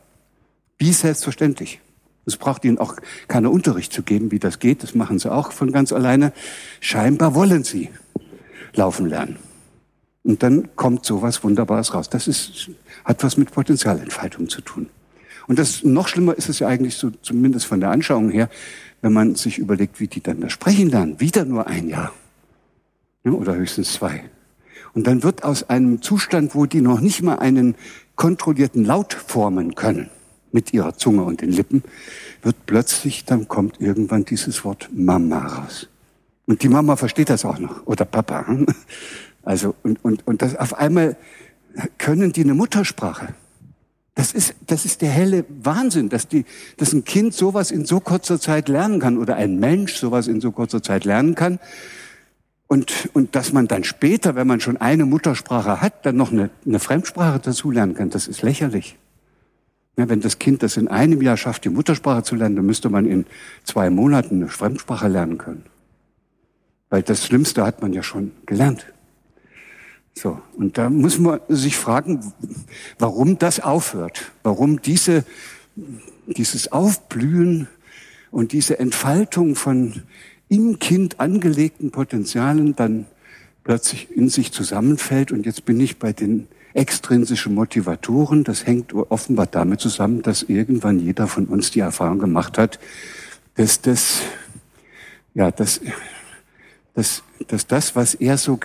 S1: Wie selbstverständlich. Es braucht ihnen auch keiner Unterricht zu geben, wie das geht. Das machen sie auch von ganz alleine. Scheinbar wollen sie laufen lernen. Und dann kommt sowas Wunderbares raus. Das ist, hat was mit Potenzialentfaltung zu tun. Und das noch schlimmer ist es ja eigentlich so, zumindest von der Anschauung her, wenn man sich überlegt, wie die dann da sprechen lernen. Wieder nur ein Jahr. Ja, oder höchstens zwei. Und dann wird aus einem Zustand, wo die noch nicht mal einen kontrollierten Laut formen können, mit ihrer Zunge und den Lippen, wird plötzlich, dann kommt irgendwann dieses Wort Mama raus. Und die Mama versteht das auch noch. Oder Papa. Also, und, und, und das auf einmal können die eine Muttersprache. Das ist, das ist der helle Wahnsinn, dass, die, dass ein Kind sowas in so kurzer Zeit lernen kann oder ein Mensch sowas in so kurzer Zeit lernen kann. Und, und dass man dann später, wenn man schon eine Muttersprache hat, dann noch eine, eine Fremdsprache dazu lernen kann, das ist lächerlich. Ja, wenn das Kind das in einem Jahr schafft, die Muttersprache zu lernen, dann müsste man in zwei Monaten eine Fremdsprache lernen können. Weil das Schlimmste hat man ja schon gelernt. So, und da muss man sich fragen, warum das aufhört, warum diese, dieses Aufblühen und diese Entfaltung von im Kind angelegten Potenzialen dann plötzlich in sich zusammenfällt. Und jetzt bin ich bei den extrinsischen Motivatoren. Das hängt offenbar damit zusammen, dass irgendwann jeder von uns die Erfahrung gemacht hat, dass das, ja, dass, dass, dass das, was er so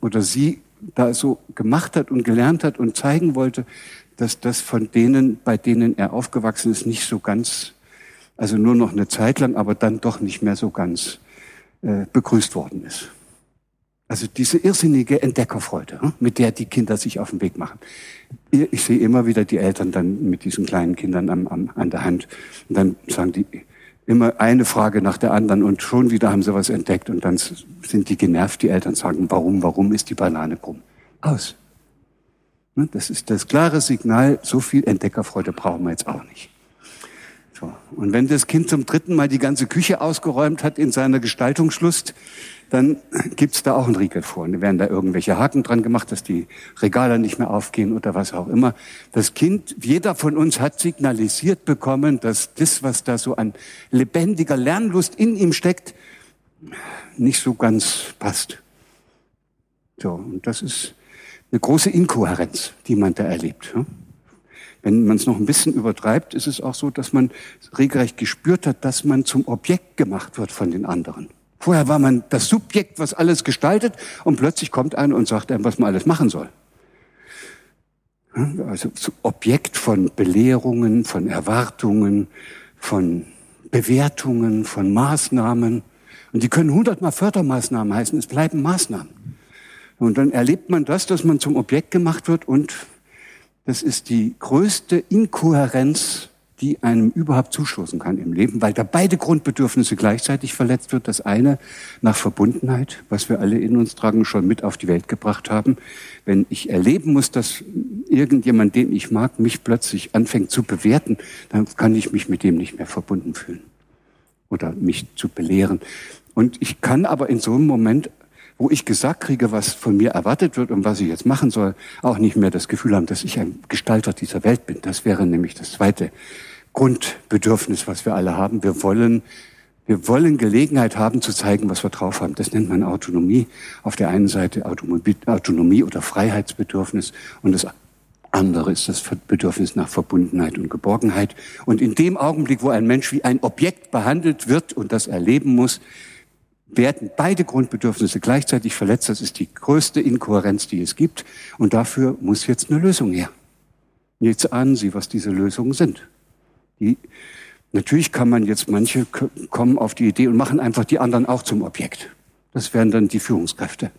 S1: oder sie da so gemacht hat und gelernt hat und zeigen wollte, dass das von denen, bei denen er aufgewachsen ist, nicht so ganz, also nur noch eine Zeit lang, aber dann doch nicht mehr so ganz äh, begrüßt worden ist. Also diese irrsinnige Entdeckerfreude, hm, mit der die Kinder sich auf den Weg machen. Ich sehe immer wieder die Eltern dann mit diesen kleinen Kindern am, am, an der Hand. Und dann sagen die, immer eine Frage nach der anderen und schon wieder haben sie was entdeckt und dann sind die genervt, die Eltern sagen, warum, warum ist die Banane krumm? Aus. Ne, das ist das klare Signal, so viel Entdeckerfreude brauchen wir jetzt auch nicht. So. Und wenn das Kind zum dritten Mal die ganze Küche ausgeräumt hat in seiner Gestaltungslust, dann gibt's da auch einen Riegel vor. Und werden da irgendwelche Haken dran gemacht, dass die Regale nicht mehr aufgehen oder was auch immer. Das Kind, jeder von uns hat signalisiert bekommen, dass das, was da so an lebendiger Lernlust in ihm steckt, nicht so ganz passt. So, und das ist eine große Inkohärenz, die man da erlebt. Wenn man es noch ein bisschen übertreibt, ist es auch so, dass man regelrecht gespürt hat, dass man zum Objekt gemacht wird von den anderen. Vorher war man das Subjekt, was alles gestaltet, und plötzlich kommt einer und sagt einem, was man alles machen soll. Also Objekt von Belehrungen, von Erwartungen, von Bewertungen, von Maßnahmen. Und die können hundertmal Fördermaßnahmen heißen, es bleiben Maßnahmen. Und dann erlebt man das, dass man zum Objekt gemacht wird und das ist die größte Inkohärenz die einem überhaupt zustoßen kann im Leben, weil da beide Grundbedürfnisse gleichzeitig verletzt wird. Das eine nach Verbundenheit, was wir alle in uns tragen, schon mit auf die Welt gebracht haben. Wenn ich erleben muss, dass irgendjemand, den ich mag, mich plötzlich anfängt zu bewerten, dann kann ich mich mit dem nicht mehr verbunden fühlen oder mich zu belehren. Und ich kann aber in so einem Moment wo ich gesagt kriege, was von mir erwartet wird und was ich jetzt machen soll, auch nicht mehr das Gefühl haben, dass ich ein Gestalter dieser Welt bin. Das wäre nämlich das zweite Grundbedürfnis, was wir alle haben. Wir wollen, wir wollen Gelegenheit haben zu zeigen, was wir drauf haben. Das nennt man Autonomie. Auf der einen Seite Autonomie oder Freiheitsbedürfnis und das andere ist das Bedürfnis nach Verbundenheit und Geborgenheit. Und in dem Augenblick, wo ein Mensch wie ein Objekt behandelt wird und das erleben muss, werden beide Grundbedürfnisse gleichzeitig verletzt. Das ist die größte Inkohärenz, die es gibt. Und dafür muss jetzt eine Lösung her. Jetzt ahnen Sie, was diese Lösungen sind. Die, natürlich kann man jetzt, manche kommen auf die Idee und machen einfach die anderen auch zum Objekt. Das wären dann die Führungskräfte.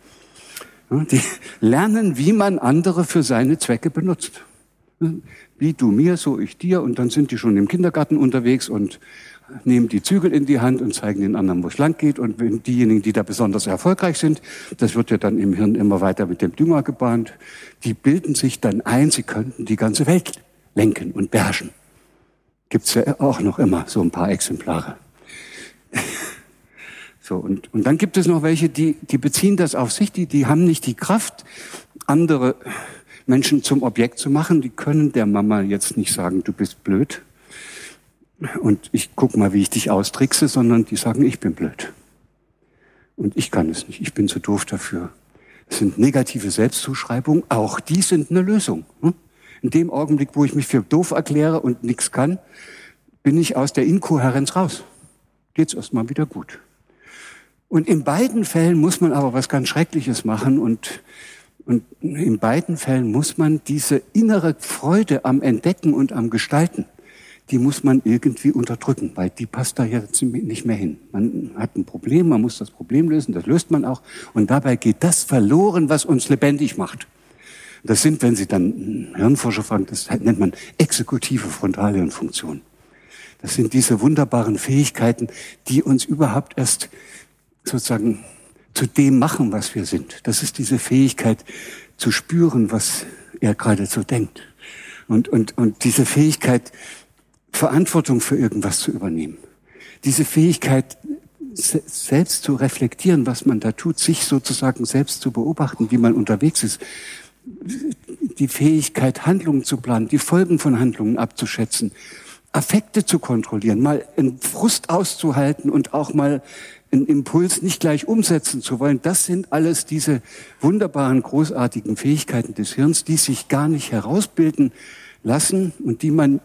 S1: Die lernen, wie man andere für seine Zwecke benutzt. Wie du mir, so ich dir. Und dann sind die schon im Kindergarten unterwegs und nehmen die Zügel in die Hand und zeigen den anderen, wo es lang geht. Und wenn diejenigen, die da besonders erfolgreich sind, das wird ja dann im Hirn immer weiter mit dem Dünger gebahnt, die bilden sich dann ein, sie könnten die ganze Welt lenken und beherrschen. Gibt's ja auch noch immer so ein paar Exemplare. So, und, und dann gibt es noch welche, die, die beziehen das auf sich, die, die haben nicht die Kraft, andere Menschen zum Objekt zu machen. Die können der Mama jetzt nicht sagen, du bist blöd, und ich guck mal, wie ich dich austrickse, sondern die sagen, ich bin blöd. Und ich kann es nicht, ich bin zu doof dafür. Das sind negative Selbstzuschreibungen, auch die sind eine Lösung. Hm? In dem Augenblick, wo ich mich für doof erkläre und nichts kann, bin ich aus der Inkohärenz raus. Geht's erstmal wieder gut. Und in beiden Fällen muss man aber was ganz Schreckliches machen und, und in beiden Fällen muss man diese innere Freude am Entdecken und am Gestalten die muss man irgendwie unterdrücken, weil die passt da jetzt nicht mehr hin. Man hat ein Problem, man muss das Problem lösen, das löst man auch. Und dabei geht das verloren, was uns lebendig macht. Das sind, wenn Sie dann Hirnforscher fragen, das nennt man exekutive Frontalhirnfunktion. Das sind diese wunderbaren Fähigkeiten, die uns überhaupt erst sozusagen zu dem machen, was wir sind. Das ist diese Fähigkeit zu spüren, was er geradezu denkt. Und, und, und diese Fähigkeit, Verantwortung für irgendwas zu übernehmen. Diese Fähigkeit, selbst zu reflektieren, was man da tut, sich sozusagen selbst zu beobachten, wie man unterwegs ist. Die Fähigkeit, Handlungen zu planen, die Folgen von Handlungen abzuschätzen, Affekte zu kontrollieren, mal einen Frust auszuhalten und auch mal einen Impuls nicht gleich umsetzen zu wollen. Das sind alles diese wunderbaren, großartigen Fähigkeiten des Hirns, die sich gar nicht herausbilden lassen und die man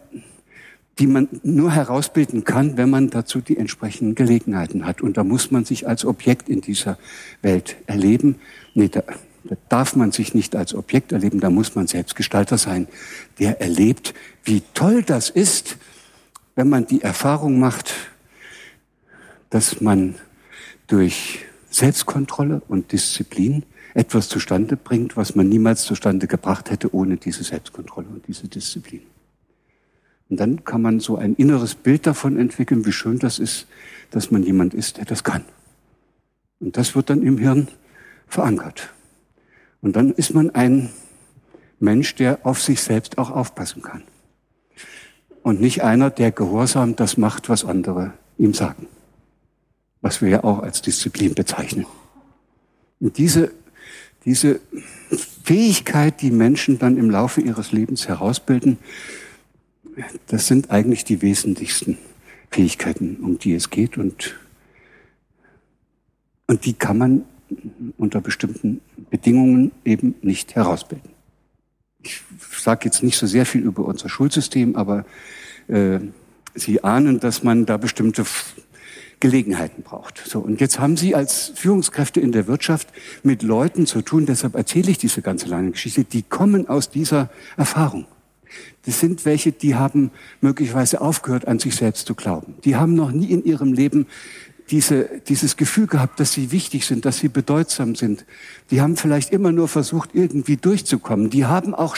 S1: die man nur herausbilden kann, wenn man dazu die entsprechenden Gelegenheiten hat. Und da muss man sich als Objekt in dieser Welt erleben. Nee, da, da darf man sich nicht als Objekt erleben, da muss man Selbstgestalter sein, der erlebt, wie toll das ist, wenn man die Erfahrung macht, dass man durch Selbstkontrolle und Disziplin etwas zustande bringt, was man niemals zustande gebracht hätte ohne diese Selbstkontrolle und diese Disziplin. Und dann kann man so ein inneres Bild davon entwickeln, wie schön das ist, dass man jemand ist, der das kann. Und das wird dann im Hirn verankert. Und dann ist man ein Mensch, der auf sich selbst auch aufpassen kann. Und nicht einer, der gehorsam das macht, was andere ihm sagen. Was wir ja auch als Disziplin bezeichnen. Und diese, diese Fähigkeit, die Menschen dann im Laufe ihres Lebens herausbilden, das sind eigentlich die wesentlichsten Fähigkeiten, um die es geht und, und die kann man unter bestimmten Bedingungen eben nicht herausbilden. Ich sage jetzt nicht so sehr viel über unser Schulsystem, aber äh, Sie ahnen, dass man da bestimmte Gelegenheiten braucht. So, und jetzt haben Sie als Führungskräfte in der Wirtschaft mit Leuten zu tun, deshalb erzähle ich diese ganze lange Geschichte, die kommen aus dieser Erfahrung. Das sind welche, die haben möglicherweise aufgehört, an sich selbst zu glauben. Die haben noch nie in ihrem Leben diese, dieses Gefühl gehabt, dass sie wichtig sind, dass sie bedeutsam sind. Die haben vielleicht immer nur versucht, irgendwie durchzukommen. Die haben auch,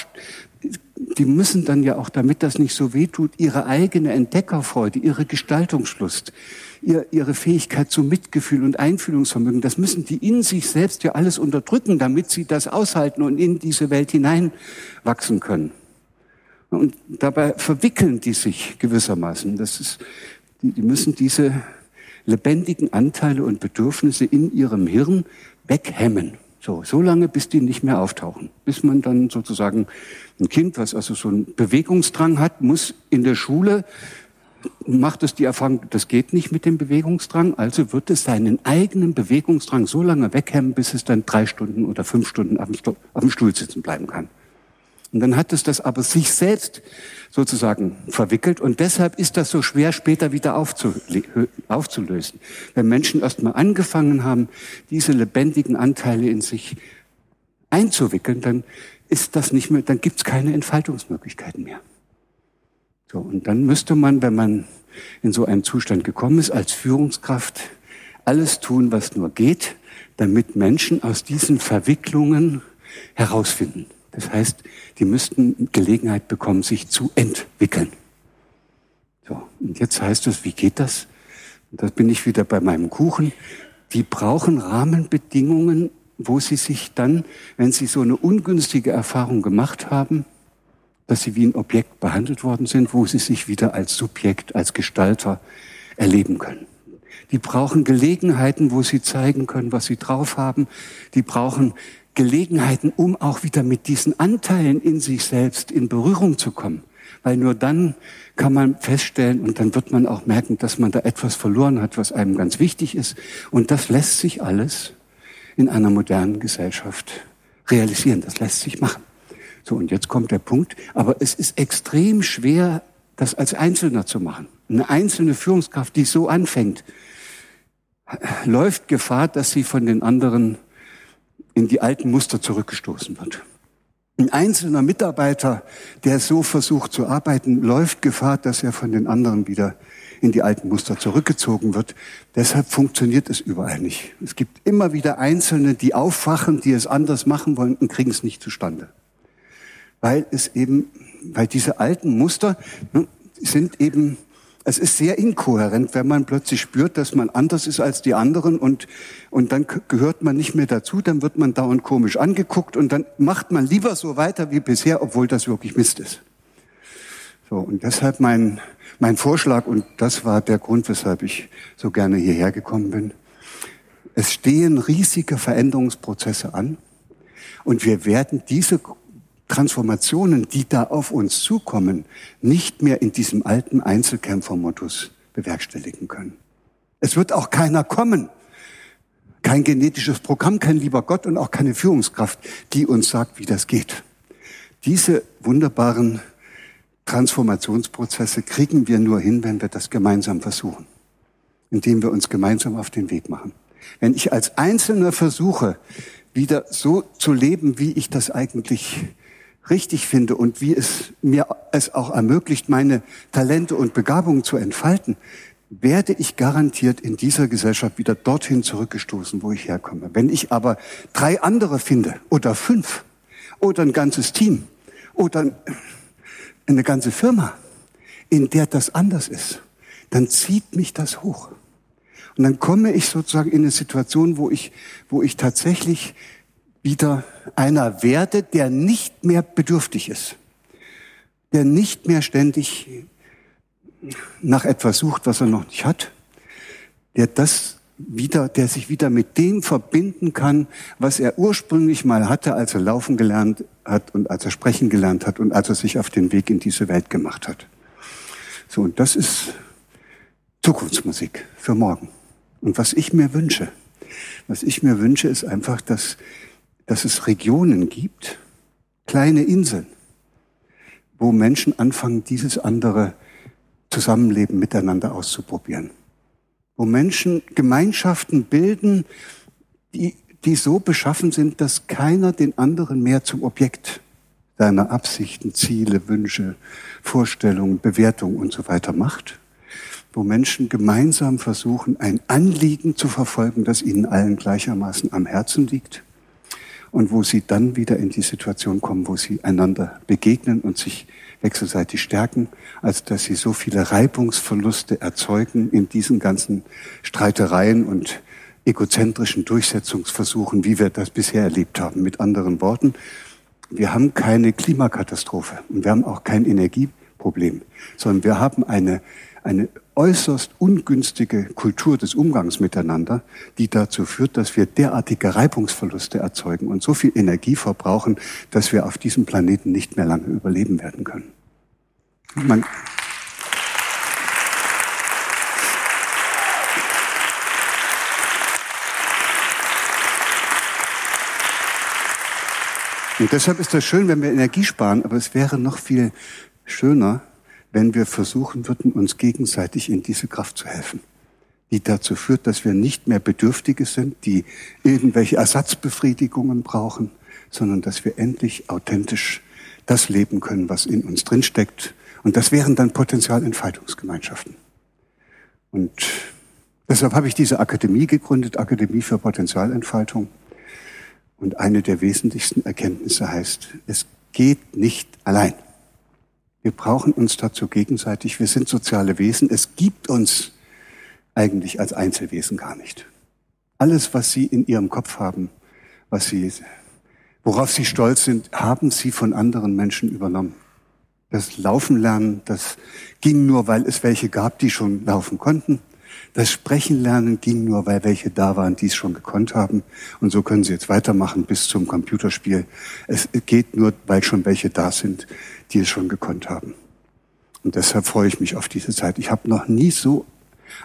S1: die müssen dann ja auch, damit das nicht so weh tut, ihre eigene Entdeckerfreude, ihre Gestaltungslust, ihr, ihre Fähigkeit zum Mitgefühl und Einfühlungsvermögen, das müssen die in sich selbst ja alles unterdrücken, damit sie das aushalten und in diese Welt hineinwachsen können. Und dabei verwickeln die sich gewissermaßen. Das ist, die, müssen diese lebendigen Anteile und Bedürfnisse in ihrem Hirn weghemmen. So, so lange, bis die nicht mehr auftauchen. Bis man dann sozusagen ein Kind, was also so einen Bewegungsdrang hat, muss in der Schule macht es die Erfahrung, das geht nicht mit dem Bewegungsdrang, also wird es seinen eigenen Bewegungsdrang so lange weghemmen, bis es dann drei Stunden oder fünf Stunden auf dem Stuhl sitzen bleiben kann. Und dann hat es das aber sich selbst sozusagen verwickelt und deshalb ist das so schwer später wieder aufzulösen. Wenn Menschen erst mal angefangen haben, diese lebendigen Anteile in sich einzuwickeln, dann ist das nicht mehr, dann gibt es keine Entfaltungsmöglichkeiten mehr. So, und dann müsste man, wenn man in so einen Zustand gekommen ist, als Führungskraft alles tun, was nur geht, damit Menschen aus diesen Verwicklungen herausfinden. Das heißt, die müssten Gelegenheit bekommen, sich zu entwickeln. So, und jetzt heißt es, wie geht das? Und da bin ich wieder bei meinem Kuchen. Die brauchen Rahmenbedingungen, wo sie sich dann, wenn sie so eine ungünstige Erfahrung gemacht haben, dass sie wie ein Objekt behandelt worden sind, wo sie sich wieder als Subjekt, als Gestalter erleben können. Die brauchen Gelegenheiten, wo sie zeigen können, was sie drauf haben. Die brauchen Gelegenheiten, um auch wieder mit diesen Anteilen in sich selbst in Berührung zu kommen. Weil nur dann kann man feststellen und dann wird man auch merken, dass man da etwas verloren hat, was einem ganz wichtig ist. Und das lässt sich alles in einer modernen Gesellschaft realisieren. Das lässt sich machen. So, und jetzt kommt der Punkt. Aber es ist extrem schwer, das als Einzelner zu machen. Eine einzelne Führungskraft, die so anfängt, läuft Gefahr, dass sie von den anderen in die alten Muster zurückgestoßen wird. Ein einzelner Mitarbeiter, der so versucht zu arbeiten, läuft Gefahr, dass er von den anderen wieder in die alten Muster zurückgezogen wird. Deshalb funktioniert es überall nicht. Es gibt immer wieder Einzelne, die aufwachen, die es anders machen wollen und kriegen es nicht zustande. Weil es eben, weil diese alten Muster ne, sind eben es ist sehr inkohärent, wenn man plötzlich spürt, dass man anders ist als die anderen und, und dann gehört man nicht mehr dazu, dann wird man dauernd komisch angeguckt und dann macht man lieber so weiter wie bisher, obwohl das wirklich Mist ist. So, und deshalb mein, mein Vorschlag, und das war der Grund, weshalb ich so gerne hierher gekommen bin. Es stehen riesige Veränderungsprozesse an und wir werden diese Transformationen, die da auf uns zukommen, nicht mehr in diesem alten Einzelkämpfermodus bewerkstelligen können. Es wird auch keiner kommen, kein genetisches Programm, kein lieber Gott und auch keine Führungskraft, die uns sagt, wie das geht. Diese wunderbaren Transformationsprozesse kriegen wir nur hin, wenn wir das gemeinsam versuchen, indem wir uns gemeinsam auf den Weg machen. Wenn ich als Einzelner versuche, wieder so zu leben, wie ich das eigentlich richtig finde und wie es mir es auch ermöglicht, meine Talente und Begabungen zu entfalten, werde ich garantiert in dieser Gesellschaft wieder dorthin zurückgestoßen, wo ich herkomme. Wenn ich aber drei andere finde oder fünf oder ein ganzes Team oder eine ganze Firma, in der das anders ist, dann zieht mich das hoch. Und dann komme ich sozusagen in eine Situation, wo ich, wo ich tatsächlich wieder einer werde, der nicht mehr bedürftig ist, der nicht mehr ständig nach etwas sucht, was er noch nicht hat, der das wieder, der sich wieder mit dem verbinden kann, was er ursprünglich mal hatte, als er laufen gelernt hat und als er sprechen gelernt hat und als er sich auf den Weg in diese Welt gemacht hat. So, und das ist Zukunftsmusik für morgen. Und was ich mir wünsche, was ich mir wünsche, ist einfach, dass dass es Regionen gibt, kleine Inseln, wo Menschen anfangen, dieses andere Zusammenleben miteinander auszuprobieren. Wo Menschen Gemeinschaften bilden, die, die so beschaffen sind, dass keiner den anderen mehr zum Objekt seiner Absichten, Ziele, Wünsche, Vorstellungen, Bewertungen und so weiter macht. Wo Menschen gemeinsam versuchen, ein Anliegen zu verfolgen, das ihnen allen gleichermaßen am Herzen liegt und wo sie dann wieder in die Situation kommen, wo sie einander begegnen und sich wechselseitig stärken, als dass sie so viele Reibungsverluste erzeugen in diesen ganzen Streitereien und egozentrischen Durchsetzungsversuchen, wie wir das bisher erlebt haben. Mit anderen Worten, wir haben keine Klimakatastrophe und wir haben auch kein Energieproblem, sondern wir haben eine, eine äußerst ungünstige Kultur des Umgangs miteinander, die dazu führt, dass wir derartige Reibungsverluste erzeugen und so viel Energie verbrauchen, dass wir auf diesem Planeten nicht mehr lange überleben werden können. Man Und deshalb ist das schön, wenn wir Energie sparen, aber es wäre noch viel schöner, wenn wir versuchen würden, uns gegenseitig in diese Kraft zu helfen, die dazu führt, dass wir nicht mehr Bedürftige sind, die irgendwelche Ersatzbefriedigungen brauchen, sondern dass wir endlich authentisch das leben können, was in uns drinsteckt. Und das wären dann Potenzialentfaltungsgemeinschaften. Und deshalb habe ich diese Akademie gegründet, Akademie für Potenzialentfaltung. Und eine der wesentlichsten Erkenntnisse heißt, es geht nicht allein. Wir brauchen uns dazu gegenseitig. Wir sind soziale Wesen. Es gibt uns eigentlich als Einzelwesen gar nicht. Alles, was Sie in Ihrem Kopf haben, was Sie, worauf Sie stolz sind, haben Sie von anderen Menschen übernommen. Das Laufen lernen, das ging nur, weil es welche gab, die schon laufen konnten. Das Sprechen lernen ging nur, weil welche da waren, die es schon gekonnt haben. Und so können Sie jetzt weitermachen bis zum Computerspiel. Es geht nur, weil schon welche da sind, die es schon gekonnt haben. Und deshalb freue ich mich auf diese Zeit. Ich habe noch nie so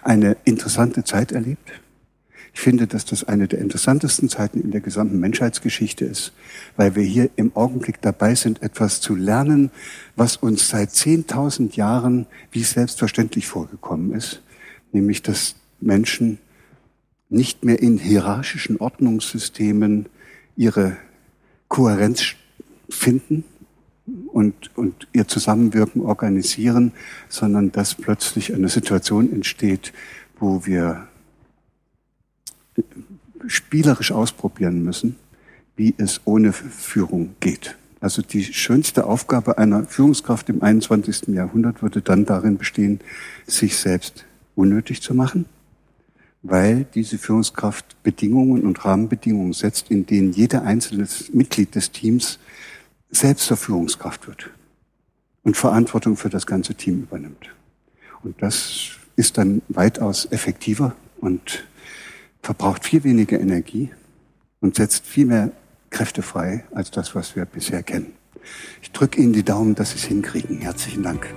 S1: eine interessante Zeit erlebt. Ich finde, dass das eine der interessantesten Zeiten in der gesamten Menschheitsgeschichte ist, weil wir hier im Augenblick dabei sind, etwas zu lernen, was uns seit 10.000 Jahren wie selbstverständlich vorgekommen ist, nämlich dass Menschen nicht mehr in hierarchischen Ordnungssystemen ihre Kohärenz finden und, und ihr Zusammenwirken organisieren, sondern dass plötzlich eine Situation entsteht, wo wir spielerisch ausprobieren müssen, wie es ohne Führung geht. Also die schönste Aufgabe einer Führungskraft im 21. Jahrhundert würde dann darin bestehen, sich selbst unnötig zu machen, weil diese Führungskraft Bedingungen und Rahmenbedingungen setzt, in denen jeder einzelne Mitglied des Teams selbst zur Führungskraft wird und Verantwortung für das ganze Team übernimmt. Und das ist dann weitaus effektiver und verbraucht viel weniger Energie und setzt viel mehr Kräfte frei als das, was wir bisher kennen. Ich drücke Ihnen die Daumen, dass Sie es hinkriegen. Herzlichen Dank.